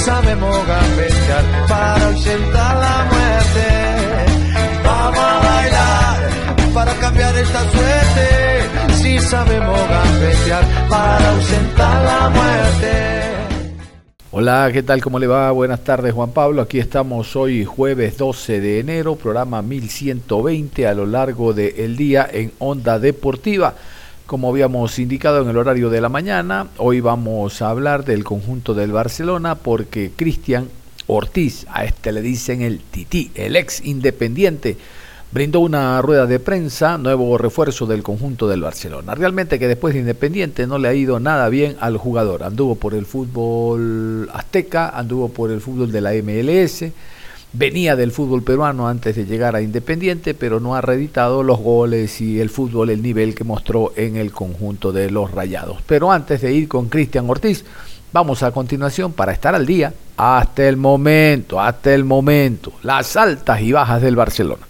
Sabemos gambetear para ausentar la muerte. Vamos a bailar para cambiar esta suerte. Si sabemos gambetear para ausentar la muerte. Hola, ¿qué tal? ¿Cómo le va? Buenas tardes, Juan Pablo. Aquí estamos hoy jueves 12 de enero, programa 1120 a lo largo del día en Onda Deportiva. Como habíamos indicado en el horario de la mañana, hoy vamos a hablar del conjunto del Barcelona porque Cristian Ortiz, a este le dicen el Tití, el ex independiente, brindó una rueda de prensa, nuevo refuerzo del conjunto del Barcelona. Realmente que después de Independiente no le ha ido nada bien al jugador. Anduvo por el fútbol azteca, anduvo por el fútbol de la MLS venía del fútbol peruano antes de llegar a Independiente, pero no ha reeditado los goles y el fútbol, el nivel que mostró en el conjunto de los Rayados. Pero antes de ir con Cristian Ortiz, vamos a continuación para estar al día hasta el momento, hasta el momento, las altas y bajas del Barcelona.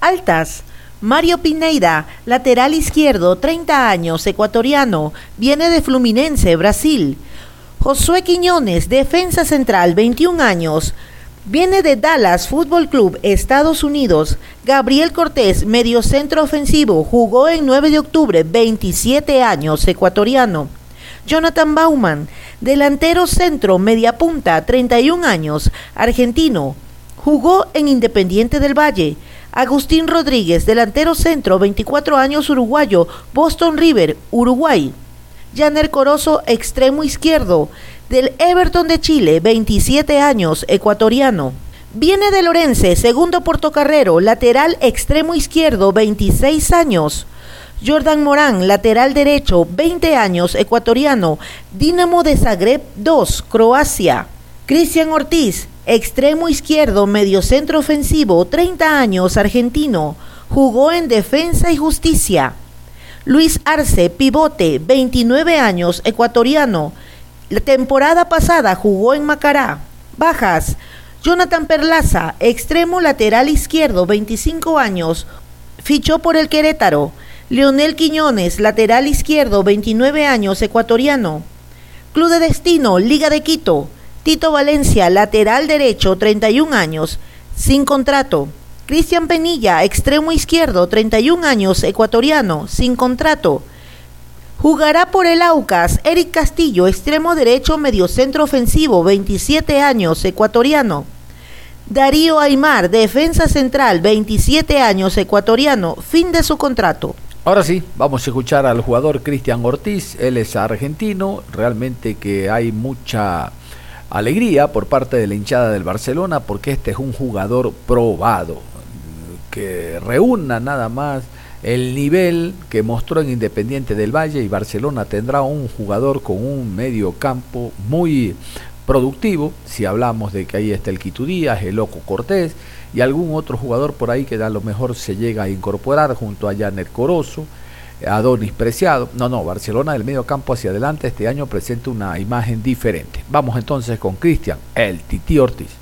Altas. Mario Pineida, lateral izquierdo, 30 años, ecuatoriano, viene de Fluminense, Brasil. Josué Quiñones, defensa central, 21 años. Viene de Dallas Fútbol Club, Estados Unidos. Gabriel Cortés, mediocentro ofensivo, jugó en 9 de octubre, 27 años, ecuatoriano. Jonathan Bauman, delantero centro, media punta, 31 años, argentino. Jugó en Independiente del Valle. Agustín Rodríguez, delantero centro, 24 años, uruguayo, Boston River, Uruguay. Janer Corozo, extremo izquierdo, del Everton de Chile, 27 años, ecuatoriano. Viene de Lorense, segundo portocarrero, lateral extremo izquierdo, 26 años. Jordan Morán, lateral derecho, 20 años, ecuatoriano. Dinamo de Zagreb 2, Croacia. Cristian Ortiz, extremo izquierdo, mediocentro ofensivo, 30 años, argentino. Jugó en Defensa y Justicia. Luis Arce, pivote, 29 años, ecuatoriano. La temporada pasada jugó en Macará. Bajas. Jonathan Perlaza, extremo lateral izquierdo, 25 años. Fichó por el Querétaro. Leonel Quiñones, lateral izquierdo, 29 años, ecuatoriano. Club de Destino, Liga de Quito. Tito Valencia, lateral derecho, 31 años, sin contrato. Cristian Penilla, extremo izquierdo, 31 años, ecuatoriano, sin contrato. Jugará por el Aucas. Eric Castillo, extremo derecho, mediocentro ofensivo, 27 años, ecuatoriano. Darío Aymar, defensa central, 27 años, ecuatoriano, fin de su contrato. Ahora sí, vamos a escuchar al jugador Cristian Ortiz, él es argentino, realmente que hay mucha alegría por parte de la hinchada del Barcelona porque este es un jugador probado, que reúna nada más el nivel que mostró en Independiente del Valle y Barcelona tendrá un jugador con un medio campo muy productivo, si hablamos de que ahí está el Quito Díaz, el Loco Cortés y algún otro jugador por ahí que a lo mejor se llega a incorporar junto a Janet Corozo, Adonis Preciado. No, no, Barcelona del medio campo hacia adelante este año presenta una imagen diferente. Vamos entonces con Cristian, el Titi Ortiz.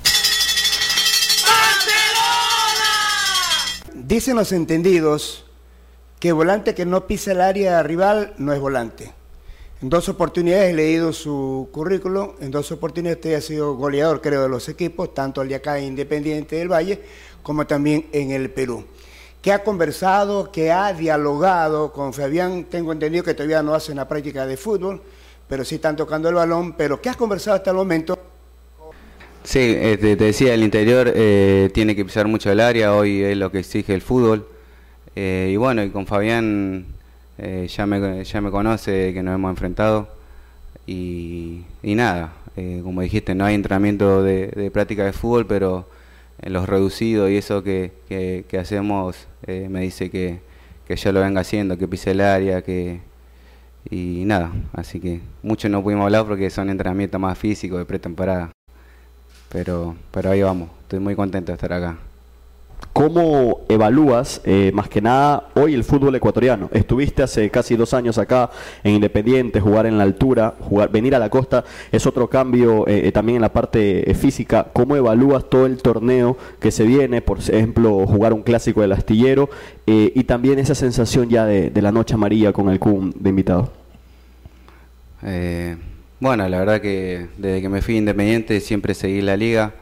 Dicen los entendidos que volante que no pisa el área rival no es volante. En dos oportunidades he leído su currículum, en dos oportunidades usted ha sido goleador, creo, de los equipos, tanto al de acá Independiente del Valle, como también en el Perú. ¿Qué ha conversado, que ha dialogado con Fabián? Tengo entendido que todavía no hacen la práctica de fútbol, pero sí están tocando el balón. Pero ¿qué has conversado hasta el momento Sí, eh, te, decía, el interior eh, tiene que pisar mucho el área, hoy es lo que exige el fútbol. Eh, y bueno, y con Fabián ya, me, ya me conoce, que nos hemos enfrentado. Y, nada, como dijiste, no hay entrenamiento de, práctica de fútbol, pero en los reducidos y eso que, que, hacemos me dice que, que ya lo venga haciendo, que pise el área, que, y nada, así que mucho no pudimos hablar porque son entrenamientos más físicos de pretemporada. Pero, pero ahí vamos, estoy muy contento de estar acá. ¿Cómo evalúas, eh, más que nada, hoy el fútbol ecuatoriano? Estuviste hace casi dos años acá en Independiente, jugar en la altura, jugar, venir a la costa es otro cambio eh, eh, también en la parte física. ¿Cómo evalúas todo el torneo que se viene? Por ejemplo, jugar un clásico del astillero y también esa sensación ya de, la noche amarilla con el CUM de invitado. Bueno, la verdad que desde que me fui Independiente siempre seguí la liga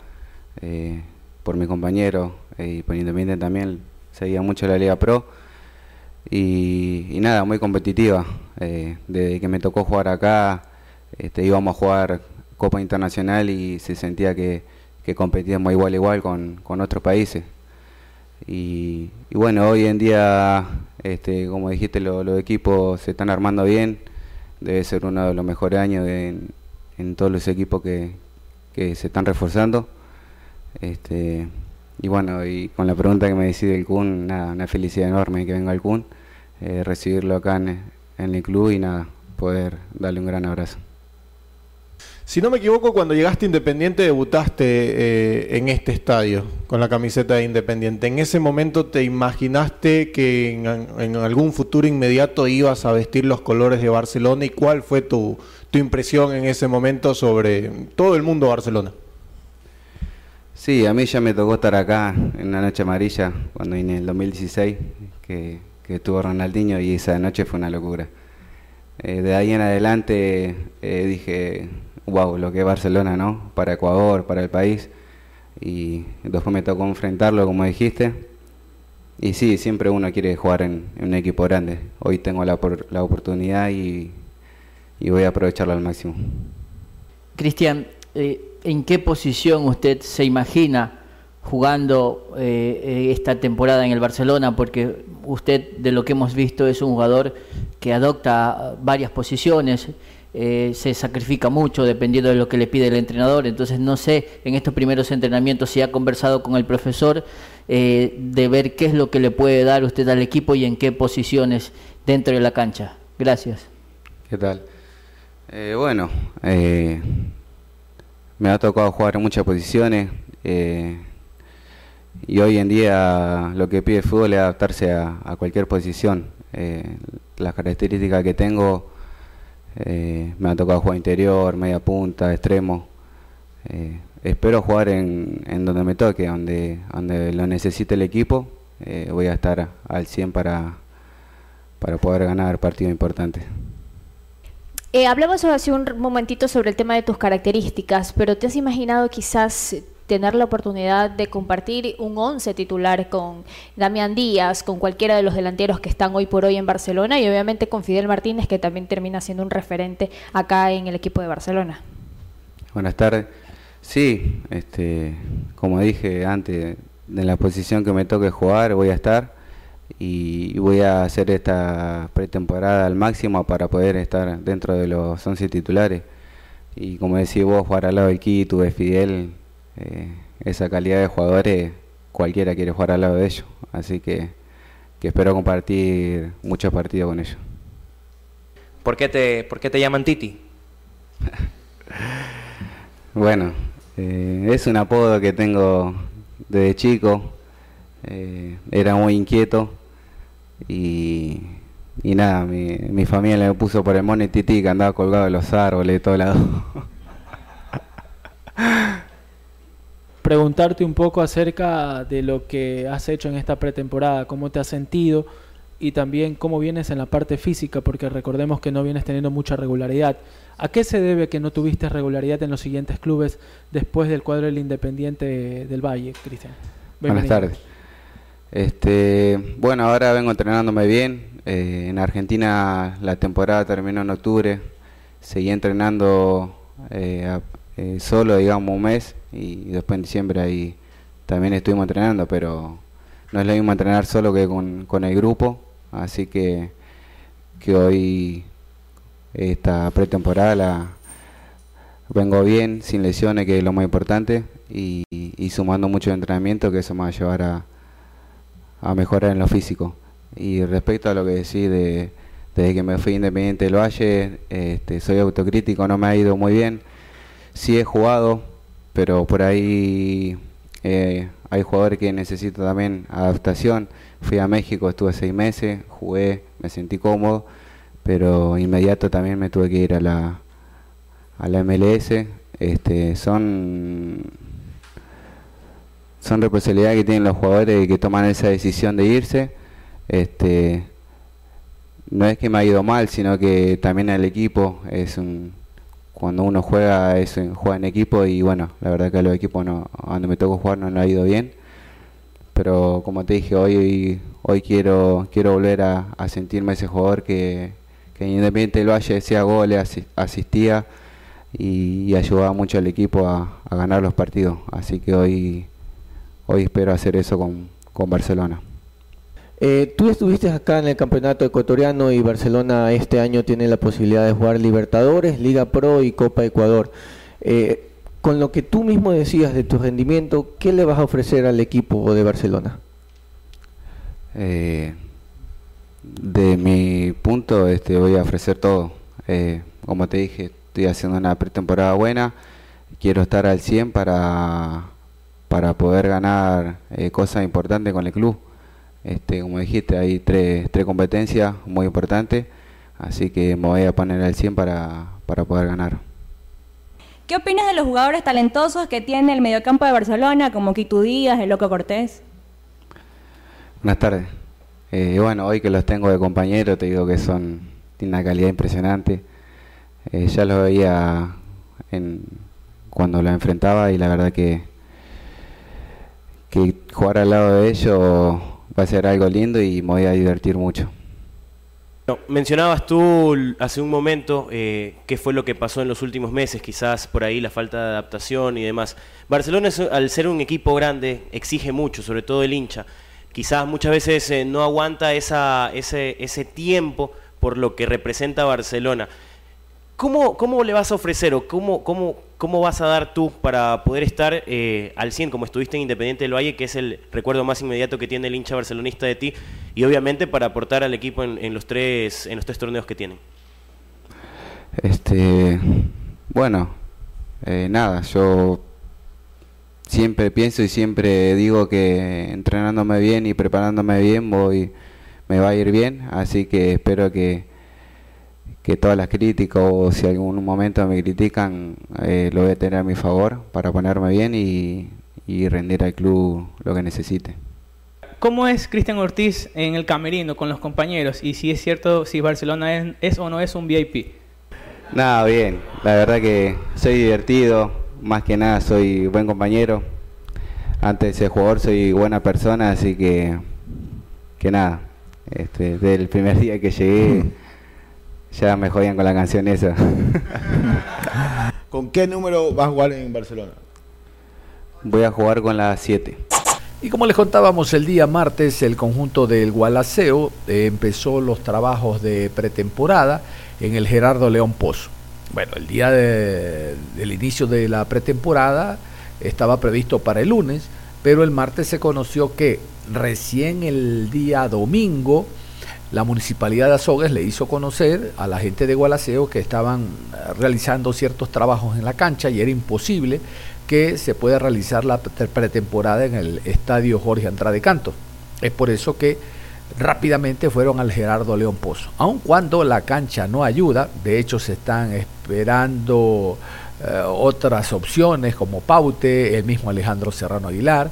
por mi compañero y por Independiente también seguía mucho la Liga Pro. Y, nada, muy competitiva. Eh, desde que me tocó jugar acá, este, íbamos a jugar Copa Internacional y se sentía que, que competíamos igual igual con, con otros países. Y, bueno, hoy en día, este, como dijiste, los equipos se están armando bien. Debe ser uno de los mejores años en, en todos los equipos que, que se están reforzando. Este, y bueno, y con la pregunta que me decide el Kun, nada, una felicidad enorme que venga el Kun, eh, recibirlo acá en, el club y nada, poder darle un gran abrazo. Si no me equivoco, cuando llegaste Independiente debutaste eh, en este estadio con la camiseta de Independiente. ¿En ese momento te imaginaste que en, algún futuro inmediato ibas a vestir los colores de Barcelona? ¿Y cuál fue tu, tu impresión en ese momento sobre todo el mundo Barcelona? Sí, a mí ya me tocó estar acá en la noche amarilla cuando vine en el 2016, que, que Ronaldinho y esa noche fue una locura. Eh, de ahí en adelante eh, dije, wow, lo que es Barcelona, ¿no? Para Ecuador, para el país. Y después me tocó enfrentarlo, como dijiste. Y sí, siempre uno quiere jugar en, un equipo grande. Hoy tengo la, oportunidad y, voy a aprovecharlo al máximo. Cristian, eh, en qué posición usted se imagina jugando eh, eh, esta temporada en el Barcelona, porque usted de lo que hemos visto es un jugador que adopta varias posiciones, eh, se sacrifica mucho dependiendo de lo que le pide el entrenador, entonces no sé en estos primeros entrenamientos si ha conversado con el profesor de ver qué es lo que le puede dar usted al equipo y en qué posiciones dentro de la cancha. Gracias. ¿Qué tal? bueno, me ha tocado jugar en muchas posiciones eh, y hoy en día lo que pide fútbol es adaptarse a, cualquier posición. Eh, las características que tengo eh, me ha tocado jugar interior, media punta, extremo. espero jugar en, en, donde me toque, donde, donde lo necesite el equipo. voy a estar al 100 para, para poder ganar partidos importantes. Eh, hablamos hace un momentito sobre el tema de tus características, pero ¿te has imaginado quizás tener la oportunidad de compartir un once titular con Damián Díaz, con cualquiera de los delanteros que están hoy por hoy en Barcelona y obviamente con Fidel Martínez, que también termina siendo un referente acá en el equipo de Barcelona? Buenas tardes. Sí, este, como dije antes, en la posición que me toque jugar voy a estar y voy a hacer esta pretemporada al máximo para poder estar dentro de los 11 titulares. Y como decís vos, jugar al lado del Quito, de Fidel, eh, esa calidad de jugadores, cualquiera quiere jugar al lado de ellos. Así que, espero compartir muchos partidos con ellos. ¿Por qué te, por qué te llaman Titi? bueno, eh, es un apodo que tengo desde chico. Eh, era muy inquieto y, y nada, mi, mi familia me puso por el mono tití que andaba colgado de los árboles de todo lado. Preguntarte un poco acerca de lo que has hecho en esta pretemporada, cómo te has sentido y también cómo vienes en la parte física, porque recordemos que no vienes teniendo mucha regularidad. ¿A qué se debe que no tuviste regularidad en los siguientes clubes después del cuadro del Independiente del Valle, Cristian? Buenas tardes. Este, bueno, ahora vengo entrenándome bien. Eh, en Argentina la temporada terminó en octubre. Seguí entrenando eh, eh, solo, digamos, un mes y, después en diciembre ahí también estuvimos entrenando, pero no es lo mismo entrenar solo que con, con el grupo. Así que, que hoy, esta pretemporada vengo bien, sin lesiones, que es lo más importante, y, y sumando mucho entrenamiento, que eso me va a llevar a, a mejorar en lo físico. Y respecto a lo que decís de, desde que me fui independiente del Valle, este, soy autocrítico, no me ha ido muy bien. Sí he jugado, pero por ahí eh, hay jugadores que necesitan también adaptación. Fui a México, estuve seis meses, jugué, me sentí cómodo, pero inmediato también me tuve que ir a la, a la MLS. Este, son son responsabilidades que tienen los jugadores que toman esa decisión de irse. Este, no es que me ha ido mal, sino que también el equipo es un cuando uno juega es juega en equipo y bueno, la verdad que los equipos no donde me tocó jugar no, no ha ido bien. Pero como te dije, hoy hoy quiero quiero volver a, sentirme ese jugador que, que Independiente lo haya decía goles, asistía y, ayudaba mucho al equipo a, a ganar los partidos. Así que hoy hoy espero hacer eso con, con Barcelona. Eh, tú estuviste acá en el campeonato ecuatoriano y Barcelona este año tiene la posibilidad de jugar Libertadores, Liga Pro y Copa Ecuador. Eh, con lo que tú mismo decías de tu rendimiento, ¿qué le vas a ofrecer al equipo de Barcelona? Eh, de mi punto, este, voy a ofrecer todo. como te dije, estoy haciendo una pretemporada buena. Quiero estar al 100 para, para poder ganar cosas importantes con el club. Este, como dijiste, hay tres, tres competencias muy importantes, así que me voy a poner al 100 para, para poder ganar. ¿Qué opinas de los jugadores talentosos que tiene el mediocampo de Barcelona, como Quito Díaz, el Loco Cortés? Buenas tardes. Eh, bueno, hoy que los tengo de compañero, te digo que son tienen una calidad impresionante. Eh, ya los veía en, cuando los enfrentaba y la verdad que, que jugar al lado de ellos va a ser algo lindo y me voy a divertir mucho. mencionabas tú hace un momento eh, qué fue lo que pasó en los últimos meses, quizás por ahí la falta de adaptación y demás. Barcelona, al ser un equipo grande, exige mucho, sobre todo el hincha. Quizás muchas veces eh, no aguanta esa, ese, ese tiempo por lo que representa Barcelona. ¿Cómo, ¿Cómo le vas a ofrecer o cómo, cómo, cómo vas a dar tú para poder estar eh, al 100 como estuviste en Independiente del Valle, que es el recuerdo más inmediato que tiene el hincha barcelonista de ti, y obviamente para aportar al equipo en, los, tres, en los tres torneos que tienen? Este, bueno, eh, nada, yo siempre pienso y siempre digo que entrenándome bien y preparándome bien voy me va a ir bien, así que espero que que todas las críticas o si algún momento me critican eh, lo voy a tener a mi favor para ponerme bien y, rendir al club lo que necesite. ¿Cómo es Cristian Ortiz en el camerino con los compañeros? Y si es cierto, si Barcelona es, o no es un VIP. Nada, bien. La verdad que soy divertido. Más que nada soy buen compañero. Antes de ser jugador soy buena persona, así que, que nada. Este, desde el primer día que llegué ya me jodían con la canción esa. ¿Con qué número vas a jugar en Barcelona? Voy a jugar con la 7. Y como les contábamos el día martes, el conjunto del Gualaceo eh, empezó los trabajos de pretemporada en el Gerardo León Pozo. Bueno, el día del inicio de la pretemporada estaba previsto para el lunes, pero el martes se conoció que recién el día domingo la municipalidad de Azogues le hizo conocer a la gente de Gualaceo que estaban eh, realizando ciertos trabajos en la cancha y era imposible que se pueda realizar la pretemporada en el estadio Jorge Andrade Canto. Es por eso que rápidamente fueron al Gerardo León Pozo. Aun cuando la cancha no ayuda, de hecho se están esperando eh, otras opciones como Paute, el mismo Alejandro Serrano Aguilar,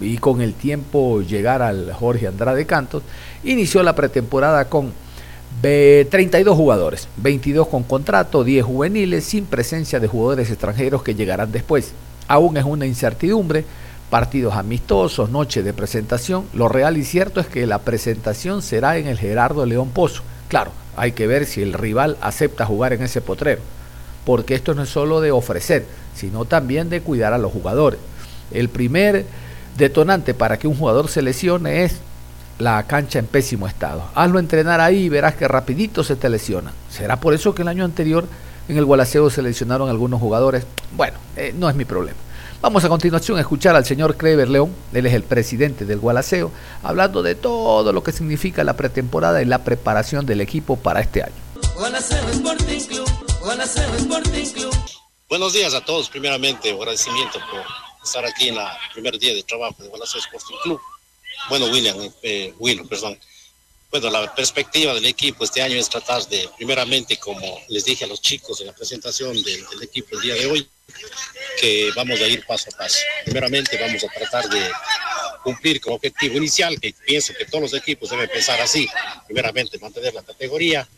y con el tiempo llegar al Jorge Andrade Cantos, inició la pretemporada con 32 jugadores, 22 con contrato, 10 juveniles, sin presencia de jugadores extranjeros que llegarán después. Aún es una incertidumbre, partidos amistosos, noche de presentación. Lo real y cierto es que la presentación será en el Gerardo León Pozo. Claro, hay que ver si el rival acepta jugar en ese potrero, porque esto no es solo de ofrecer, sino también de cuidar a los jugadores. El primer detonante para que un jugador se lesione es la cancha en pésimo estado. Hazlo entrenar ahí y verás que rapidito se te lesiona. ¿Será por eso que el año anterior en el Gualaceo se lesionaron algunos jugadores? Bueno, eh, no es mi problema. Vamos a continuación a escuchar al señor Clever León, él es el presidente del Gualaceo, hablando de todo lo que significa la pretemporada y la preparación del equipo para este año. Buenos días a todos, primeramente agradecimiento por estar aquí en el primer día de trabajo de Gualaceo Sporting Club. Bueno, William, eh, Will, perdón. Bueno, la perspectiva del equipo este año es tratar de, primeramente, como les dije a los chicos en la presentación del, del equipo el día de hoy, que vamos a ir paso a paso. Primeramente, vamos a tratar de cumplir con objetivo inicial, que pienso que todos los equipos deben pensar así. Primeramente, mantener la categoría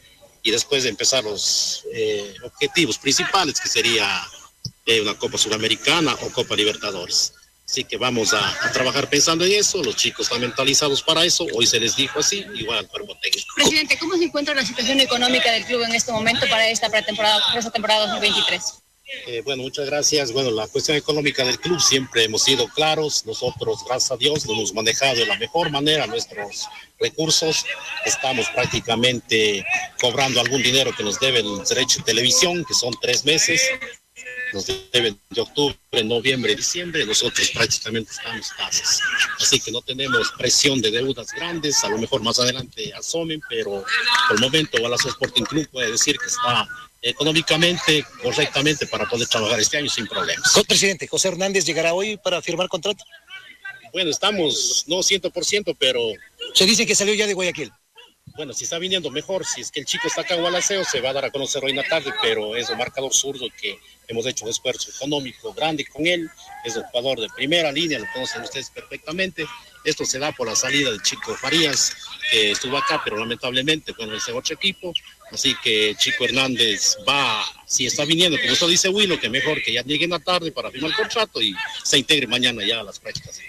y después empezar los eh, objetivos principales, que sería eh, una Copa Sudamericana o Copa Libertadores. Así que vamos a, a, trabajar pensando en eso. Los chicos están mentalizados para eso. Hoy se les dijo así, igual al cuerpo técnico. Presidente, ¿cómo se encuentra la situación económica del club en este momento para esta pretemporada, para esta temporada 2023? Eh, bueno, muchas gracias. Bueno, la cuestión económica del club siempre hemos sido claros. Nosotros, gracias a Dios, lo hemos manejado de la mejor manera nuestros recursos. Estamos prácticamente cobrando algún dinero que nos debe el derecho de televisión, que son tres meses nos deben de octubre, noviembre, diciembre, nosotros prácticamente estamos pases. Así que no tenemos presión de deudas grandes, a lo mejor más adelante asomen, pero por el momento Gualazo Sporting Club puede decir que está económicamente correctamente para poder trabajar este año sin problemas. Presidente, José Hernández llegará hoy para firmar contrato. Bueno, estamos no 100%, pero... Se dice que salió ya de Guayaquil bueno, si está viniendo mejor, si es que el chico está acá en Gualaceo, se va a dar a conocer hoy en la tarde, pero es un marcador zurdo que hemos hecho un esfuerzo económico grande con él, es un jugador de primera línea, lo conocen ustedes perfectamente. Esto se da por la salida del chico Farías, que estuvo acá, pero lamentablemente, bueno, ese otro equipo. Así que Chico Hernández va, si está viniendo, como eso dice Willo, que mejor que ya llegue en la tarde para firmar el contrato y se integre mañana ya a las prácticas.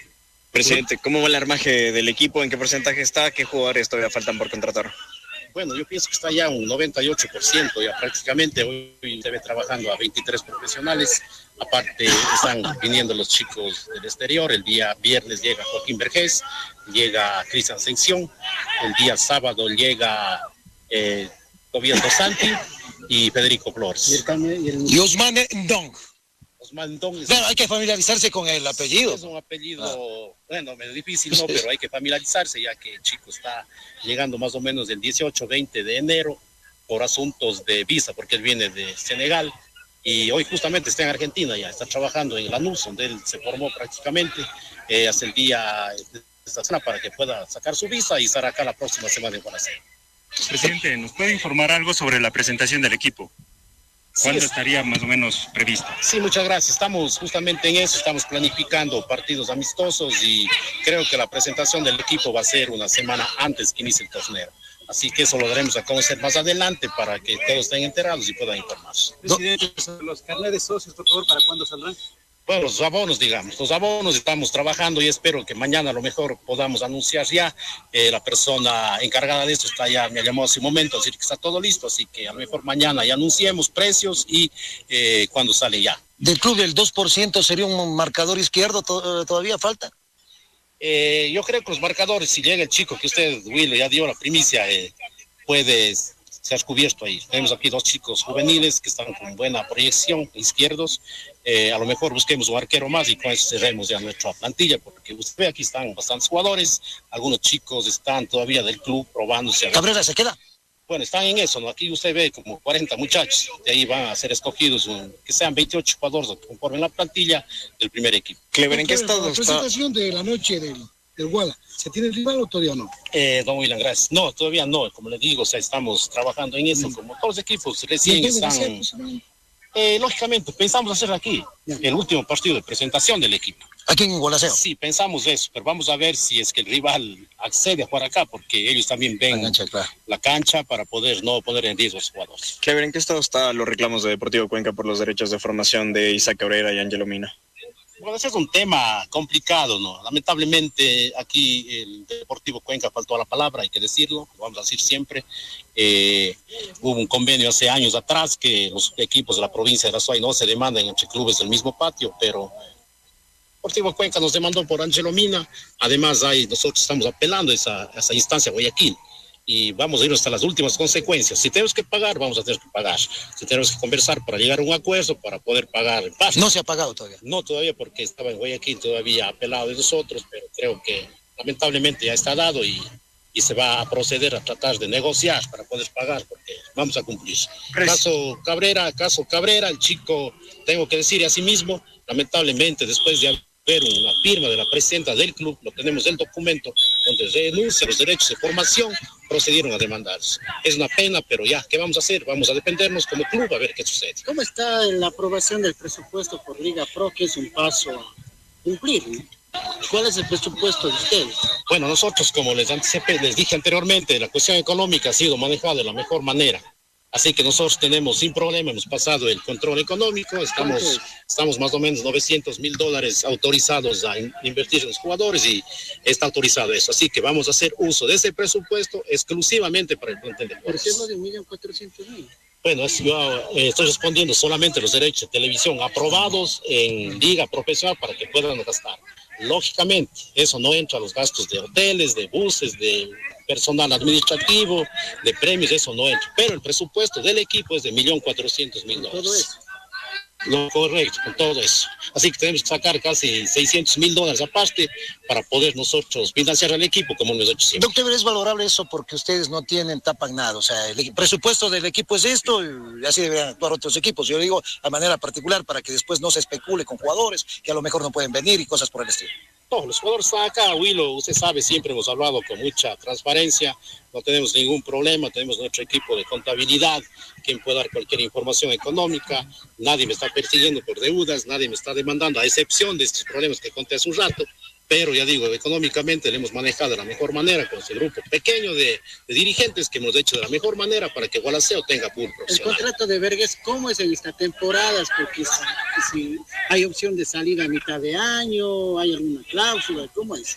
Presidente, ¿cómo va el armaje del equipo? ¿En qué porcentaje está? ¿Qué jugadores todavía faltan por contratar? Bueno, yo pienso que está ya un 98%, ya prácticamente hoy se ve trabajando a 23 profesionales. Aparte están viniendo los chicos del exterior. El día viernes llega Joaquín Vergés, llega Cristian Ascensión. El día sábado llega eh, Tobias Santi y Federico Flores. Y Osman Ndong. Mandón. Claro, hay que familiarizarse con el apellido. Es un apellido, bueno, medio difícil, ¿no? Pero hay que familiarizarse ya que el chico está llegando más o menos del 18, 20 de enero por asuntos de visa, porque él viene de Senegal y hoy justamente está en Argentina ya, está trabajando en Lanús, donde él se formó prácticamente eh, hace el día de esta semana para que pueda sacar su visa y estar acá la próxima semana en Guadalajara. Presidente, ¿nos puede informar algo sobre la presentación del equipo? ¿Cuándo estaría más o menos prevista? Sí, muchas gracias. Estamos justamente en eso, estamos planificando partidos amistosos y creo que la presentación del equipo va a ser una semana antes que inicie el torneo. Así que eso lo daremos a conocer más adelante para que todos estén enterados y puedan informarse. Presidente, los carnet de socios, por favor, ¿para cuándo saldrán? Bueno, los abonos, digamos, los abonos estamos trabajando y espero que mañana a lo mejor podamos anunciar ya. Eh, la persona encargada de esto está ya, me llamó hace un momento, decir que está todo listo, así que a lo mejor mañana ya anunciemos precios y eh, cuando sale ya. ¿Del club del 2% sería un marcador izquierdo? To ¿Todavía falta? Eh, yo creo que los marcadores, si llega el chico que usted, Will, ya dio la primicia, puede ser cubierto ahí. Tenemos aquí dos chicos juveniles que están con buena proyección, izquierdos. Eh, a lo mejor busquemos un arquero más y con eso cerremos ya nuestra plantilla, porque usted ve aquí están bastantes jugadores, algunos chicos están todavía del club probándose. ¿Cabrera se queda? Bueno, están en eso, ¿no? Aquí usted ve como 40 muchachos, de ahí van a ser escogidos, un, que sean 28 jugadores que conformen la plantilla del primer equipo. Clever, ¿en qué estado la presentación de la noche del, del Guala, ¿se tiene el rival o todavía no? Eh, don William, gracias. No, todavía no, como le digo, o sea, estamos trabajando en eso, como todos los equipos recién están... Eh, lógicamente, pensamos hacer aquí el último partido de presentación del equipo. ¿Aquí en Gualaceo? Sí, pensamos eso, pero vamos a ver si es que el rival accede a jugar acá, porque ellos también ven la cancha, claro. la cancha para poder no poner en riesgo a los jugadores. Clever, ¿en qué estado están los reclamos de Deportivo Cuenca por los derechos de formación de Isaac Cabrera y Angelo Mina? Bueno, ese es un tema complicado, ¿no? Lamentablemente aquí el Deportivo Cuenca faltó a la palabra, hay que decirlo, lo vamos a decir siempre. Eh, hubo un convenio hace años atrás que los equipos de la provincia de Azuay no se demandan entre clubes del mismo patio, pero Deportivo Cuenca nos demandó por Angelo Mina. Además, ahí nosotros estamos apelando a esa, a esa instancia Guayaquil y vamos a ir hasta las últimas consecuencias. Si tenemos que pagar, vamos a tener que pagar. Si tenemos que conversar para llegar a un acuerdo, para poder pagar en paz. No se ha pagado todavía. No todavía porque estaba en Guayaquil todavía apelado de nosotros, pero creo que lamentablemente ya está dado y, y se va a proceder a tratar de negociar para poder pagar porque vamos a cumplir. Caso Cabrera, caso Cabrera, el chico, tengo que decir a sí mismo, lamentablemente después de haber una firma de la presidenta del club, lo tenemos el documento donde renuncia a los derechos de formación, procedieron a demandarse. Es una pena, pero ya, ¿qué vamos a hacer? Vamos a dependernos como club a ver qué sucede. ¿Cómo está la aprobación del presupuesto por Liga Pro, que es un paso a cumplir? ¿no? ¿Cuál es el presupuesto de ustedes? Bueno, nosotros, como les, anticipé, les dije anteriormente, la cuestión económica ha sido manejada de la mejor manera. Así que nosotros tenemos sin problema, hemos pasado el control económico, estamos, estamos más o menos 900 mil dólares autorizados a in- invertir en los jugadores y está autorizado eso. Así que vamos a hacer uso de ese presupuesto exclusivamente para el plantel de ¿Por qué no de un millón cuatrocientos mil? Bueno, yo eh, estoy respondiendo solamente los derechos de televisión aprobados en liga profesional para que puedan gastar. Lógicamente, eso no entra a los gastos de hoteles, de buses, de personal administrativo, de premios, eso no entra. Pero el presupuesto del equipo es de 1.400.000 dólares. Lo correcto, con todo eso. Así que tenemos que sacar casi 600 mil dólares aparte para poder nosotros financiar al equipo como siempre. Doctor, es valorable eso porque ustedes no tienen tapan nada. O sea, el presupuesto del equipo es esto y así deberían actuar otros equipos. Yo digo a manera particular para que después no se especule con jugadores que a lo mejor no pueden venir y cosas por el estilo. No, los jugadores están acá, Willow, usted sabe, siempre hemos hablado con mucha transparencia, no tenemos ningún problema, tenemos nuestro equipo de contabilidad, quien puede dar cualquier información económica, nadie me está persiguiendo por deudas, nadie me está demandando, a excepción de estos problemas que conté hace un rato, pero ya digo, económicamente le hemos manejado de la mejor manera con ese grupo pequeño de, de dirigentes que hemos hecho de la mejor manera para que Gualaceo tenga pool El contrato de Vergés, ¿cómo es en esta temporada? Porque si, si hay opción de salir a mitad de año, hay alguna cláusula, ¿cómo es?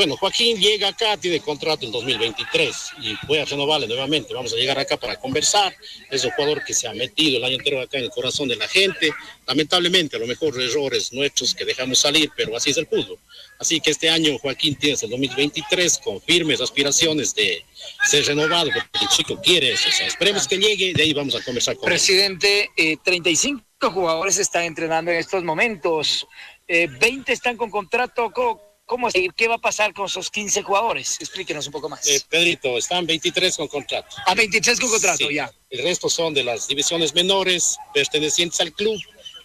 Bueno, Joaquín llega acá, tiene contrato en 2023 y puede renovarle nuevamente. Vamos a llegar acá para conversar. Es un jugador que se ha metido el año anterior acá en el corazón de la gente. Lamentablemente, a lo mejor errores nuestros que dejamos salir, pero así es el fútbol. Así que este año Joaquín tiene el 2023 con firmes aspiraciones de ser renovado, porque el chico quiere eso. O sea, esperemos que llegue, de ahí vamos a conversar con él. Presidente, eh, 35 jugadores están entrenando en estos momentos. Eh, 20 están con contrato. ¿Cómo, cómo es? ¿Qué va a pasar con esos 15 jugadores? Explíquenos un poco más. Eh, Pedrito, están 23 con contrato. A 23 con contrato, Sí. ya. El resto son de las divisiones menores pertenecientes al club,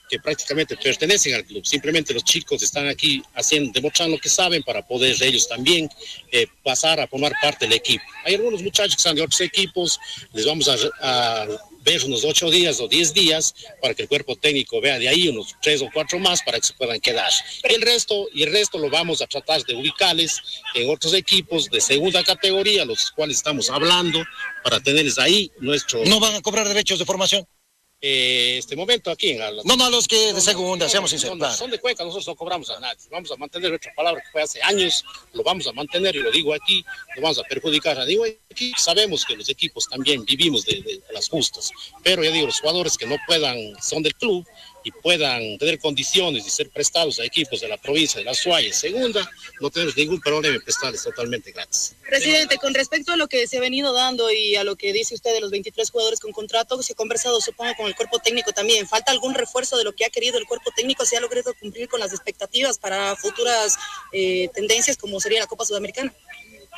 que prácticamente pertenecen al club. Simplemente los chicos están aquí haciendo, demostrando lo que saben para poder ellos también eh, pasar a formar parte del equipo. Hay algunos muchachos que están de otros equipos, les vamos a, a ver unos ocho días o diez días para que el cuerpo técnico vea de ahí unos tres o cuatro más para que se puedan quedar. El resto, y el resto lo vamos a tratar de ubicarles en otros equipos de segunda categoría, los cuales estamos hablando, para tenerles ahí nuestro... ¿No van a cobrar derechos de formación? Eh, este momento aquí en Ala- No, no, los que de segunda, no, seamos sinceros. no. Son de Cuenca, nosotros no cobramos a nadie. Vamos a mantener nuestra palabra que fue hace años, lo vamos a mantener y lo digo aquí, no vamos a perjudicar a digo aquí. Sabemos que los equipos también vivimos de, de las justas, pero ya digo, los jugadores que no puedan, son del club y puedan tener condiciones de ser prestados a equipos de la provincia de la Suaya segunda, no tenemos ningún problema en prestarles totalmente gratis. Presidente, con respecto a lo que se ha venido dando y a lo que dice usted de los 23 jugadores con contrato, se ha conversado, supongo, con el cuerpo técnico también. ¿Falta algún refuerzo de lo que ha querido el cuerpo técnico? ¿Se ha logrado cumplir con las expectativas para futuras eh, tendencias como sería la Copa Sudamericana?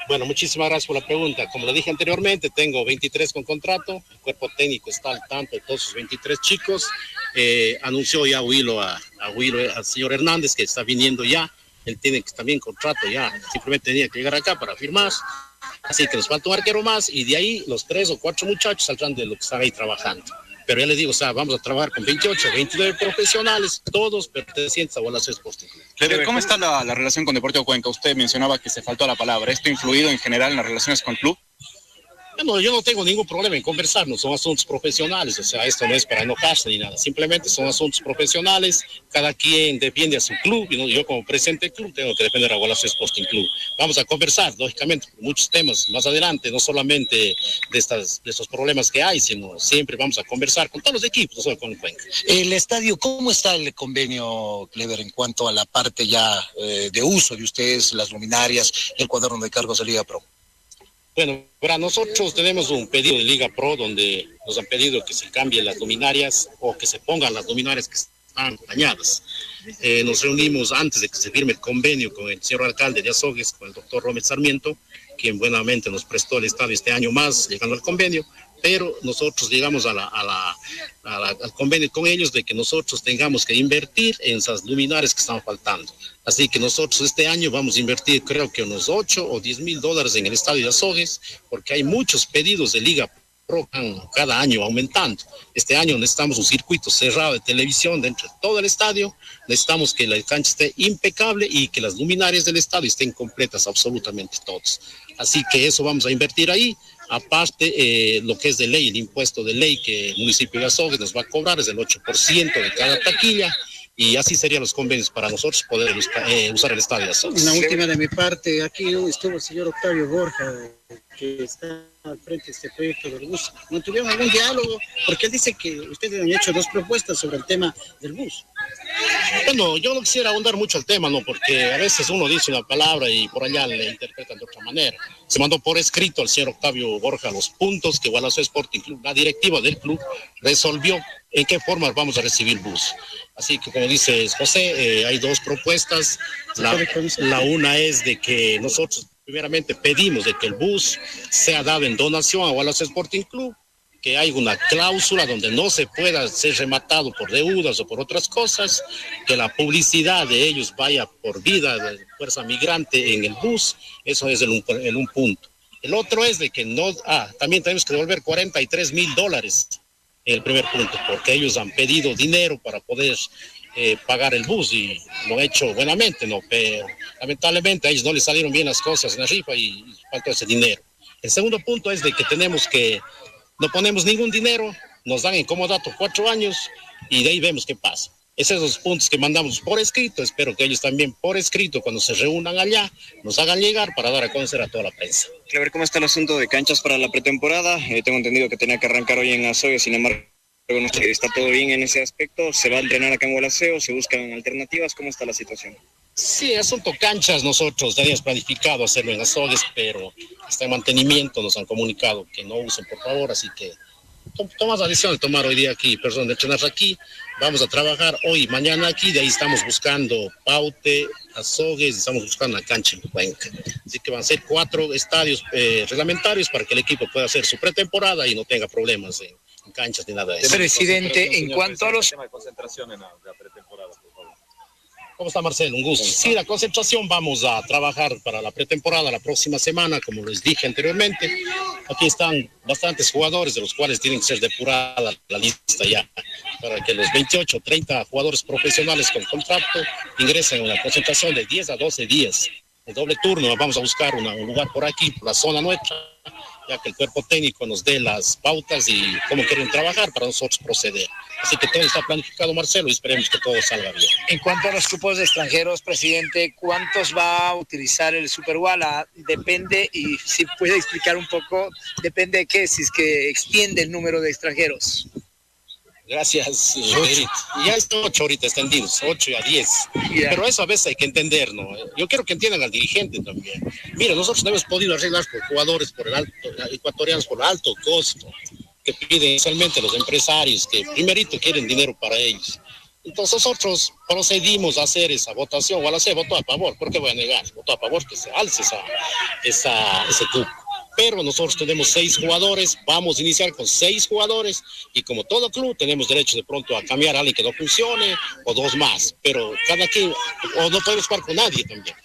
Bueno, muchísimas gracias por la pregunta. Como lo dije anteriormente, tengo 23 con contrato. El cuerpo técnico está al tanto de todos sus 23 chicos. Eh, anunció ya Huilo a, a Huilo, al señor Hernández que está viniendo ya. Él tiene que- también contrato ya. Simplemente tenía que llegar acá para firmar. Así que nos falta un arquero más y de ahí los tres o cuatro muchachos saldrán de lo que están ahí trabajando. Pero ya les digo, o sea, vamos a trabajar con 28, 29 profesionales, todos pertenecientes a Bolas Sporting ¿cómo está la, la relación con Deportivo Cuenca? Usted mencionaba que se faltó la palabra. ¿Esto ha influido en general en las relaciones con el club? Yo no tengo ningún problema en conversar, no son asuntos profesionales, o sea, esto no es para enojarse ni nada, simplemente son asuntos profesionales, cada quien depende a su club, y no- yo como presidente del club tengo que depender a Gualazo Sporting Club. Vamos a conversar, lógicamente, muchos temas más adelante, no solamente de, estas, de estos problemas que hay, sino siempre vamos a conversar con todos los equipos, no solo Cuenca. El estadio, ¿cómo está el convenio, Clever, en cuanto a la parte ya eh, de uso de ustedes, las luminarias, el cuaderno de cargos de Liga Pro? Bueno, para nosotros tenemos un pedido de Liga Pro donde nos han pedido que se cambien las luminarias o que se pongan las luminarias que están dañadas. Eh, nos reunimos antes de que se firme el convenio con el señor alcalde de Azogues, con el doctor Romel Sarmiento, quien buenamente nos prestó el estadio este año más, llegando al convenio, pero nosotros llegamos a la- a la- al convenio con ellos de que nosotros tengamos que invertir en esas luminarias que están faltando. Así que nosotros este año vamos a invertir creo que unos 8 o 10 mil dólares en el estadio de Azogues, porque hay muchos pedidos de Liga Pro cada año aumentando. Este año necesitamos un circuito cerrado de televisión dentro de todo el estadio, necesitamos que la cancha esté impecable y que las luminarias del estadio estén completas absolutamente todos. Así que eso vamos a invertir ahí. Aparte, eh, lo que es de ley, el impuesto de ley que el municipio de Azogues nos va a cobrar es del 8% de cada taquilla y así serían los convenios para nosotros poder eh, usar el estadio. Una última de mi parte, aquí estuvo el señor Octavio Borja, que está al frente de este proyecto del bus. ¿No tuvieron algún diálogo? Porque él dice que ustedes han hecho dos propuestas sobre el tema del bus. Bueno, yo no quisiera ahondar mucho el tema, ¿no? Porque a veces uno dice una palabra y por allá le interpretan de otra manera. Se mandó por escrito al señor Octavio Borja los puntos que Gualazo Sporting Club, la directiva del club, resolvió en qué forma vamos a recibir bus. Así que, como dice José, eh, hay dos propuestas. La, la una es de que nosotros primeramente pedimos de que el bus sea dado en donación a Wallace Sporting Club, que hay una cláusula donde no se pueda ser rematado por deudas o por otras cosas, que la publicidad de ellos vaya por vida de fuerza migrante en el bus, eso es el un, el un punto. El otro es de que no, ah, también tenemos que devolver 43 mil dólares el primer punto, porque ellos han pedido dinero para poder eh, pagar el bus y lo han hecho buenamente, ¿no? Pero lamentablemente a ellos no les salieron bien las cosas en la rifa y, y faltó ese dinero. El segundo punto es de que tenemos que, no ponemos ningún dinero, nos dan en comodato cuatro años y de ahí vemos qué pasa. Esos son los puntos que mandamos por escrito, espero que ellos también por escrito, cuando se reúnan allá, nos hagan llegar para dar a conocer a toda la prensa. Quiero ver cómo está el asunto de canchas para la pretemporada. Eh, tengo entendido que tenía que arrancar hoy en Azogue, sin embargo, ¿está todo bien en ese aspecto? ¿Se va a entrenar acá en Gualaceo? ¿Se buscan alternativas? ¿Cómo está la situación? Sí, asunto canchas, nosotros teníamos planificado hacerlo en Azogues, pero está en mantenimiento, nos han comunicado que no usen, por favor, así que tom- tomas la decisión de tomar hoy día aquí, perdón, de entrenar aquí, vamos a trabajar hoy y mañana aquí, de ahí estamos buscando Paute, Azogues, estamos buscando la cancha en Cuenca. Así que van a ser cuatro estadios eh, reglamentarios para que el equipo pueda hacer su pretemporada y no tenga problemas en, en canchas ni nada de eso. Presidente, en cuanto a los... ¿Cómo está Marcelo? Un gusto. Sí, la concentración vamos a trabajar para la pretemporada la próxima semana, como les dije anteriormente. Aquí están bastantes jugadores, de los cuales tienen que ser depurada la lista ya, para que los 28 o 30 jugadores profesionales con contrato ingresen a una concentración de 10 a 12 días. El doble turno, vamos a buscar una- un lugar por aquí, por la zona nuestra, ya que el cuerpo técnico nos dé las pautas y cómo quieren trabajar para nosotros proceder. Así que todo está planificado, Marcelo, y esperemos que todo salga bien. En cuanto a los cupos de extranjeros, presidente, ¿cuántos va a utilizar el Superwala? Depende, y si puede explicar un poco, depende de qué, si es que extiende el número de extranjeros. Gracias, eh, Eric. Ya están ocho ahorita extendidos, ocho a diez. Pero eso a veces hay que entender, ¿no? Yo quiero que entiendan al dirigente también. Mira, nosotros no hemos podido arreglar por jugadores por el alto, ecuatorianos por alto costo, que piden inicialmente los empresarios, que primerito quieren dinero para ellos. Entonces nosotros procedimos a hacer esa votación, o a hacer votó a favor, ¿por qué voy a negar? Votó a favor que se alce esa, esa, ese cupo. Pero nosotros tenemos seis jugadores, vamos a iniciar con seis jugadores y como todo club tenemos derecho de pronto a cambiar a alguien que no funcione o dos más, pero cada quien, o no podemos jugar con nadie también.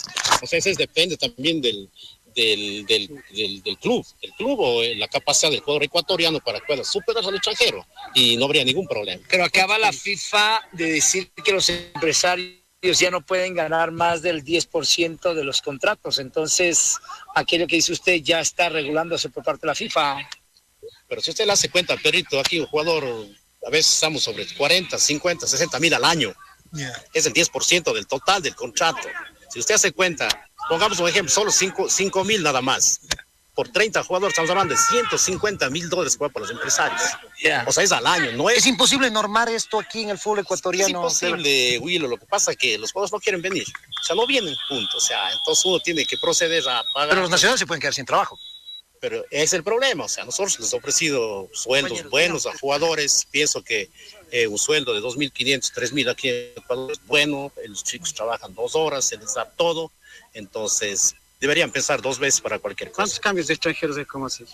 O sea, eso es- depende también del, del, del, del, del club, el club o la capacidad del jugador ecuatoriano para que pueda superar al extranjero y no habría ningún problema. Pero acaba la FIFA de decir que los empresarios ellos ya no pueden ganar más del 10% de los contratos. Entonces, aquello que dice usted ya está regulándose por parte de la FIFA. Pero si usted le hace cuenta, Perito, aquí un jugador, a veces estamos sobre 40, 50, 60 mil al año. Es el 10% del total del contrato. Si usted hace cuenta, pongamos un ejemplo, solo 5 mil nada más. Por 30 jugadores estamos hablando de 150 mil dólares para los empresarios. O sea, es al año, no es... Es imposible normar esto aquí en el fútbol ecuatoriano. Es imposible, Willo. Lo que pasa es que los jugadores no quieren venir. O sea, no vienen, punto. O sea, entonces uno tiene que proceder a pagar. Pero los nacionales se pueden quedar sin trabajo. Pero es el problema. O sea, nosotros les hemos ofrecido sueldos buenos a jugadores. Pienso que eh, un sueldo de 2.500, 3.000 aquí en Ecuador es bueno. Los chicos trabajan dos horas, se les da todo. Entonces, deberían pensar dos veces para cualquier cosa. ¿Cuántos cambios de extranjeros hay como así?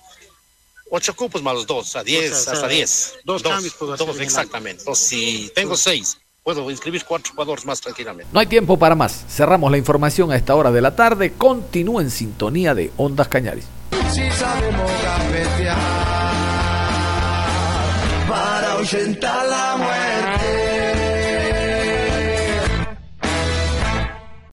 Ocho cupos más los dos, a diez, O sea, o hasta sea, diez. dos cambios puedo hacer Dos, exactamente. Entonces, si tengo seis, puedo inscribir cuatro jugadores más tranquilamente. No hay tiempo para más. Cerramos la información a esta hora de la tarde. Continúa en sintonía de Ondas Cañaris. Si sabemos cafetear para la muerte.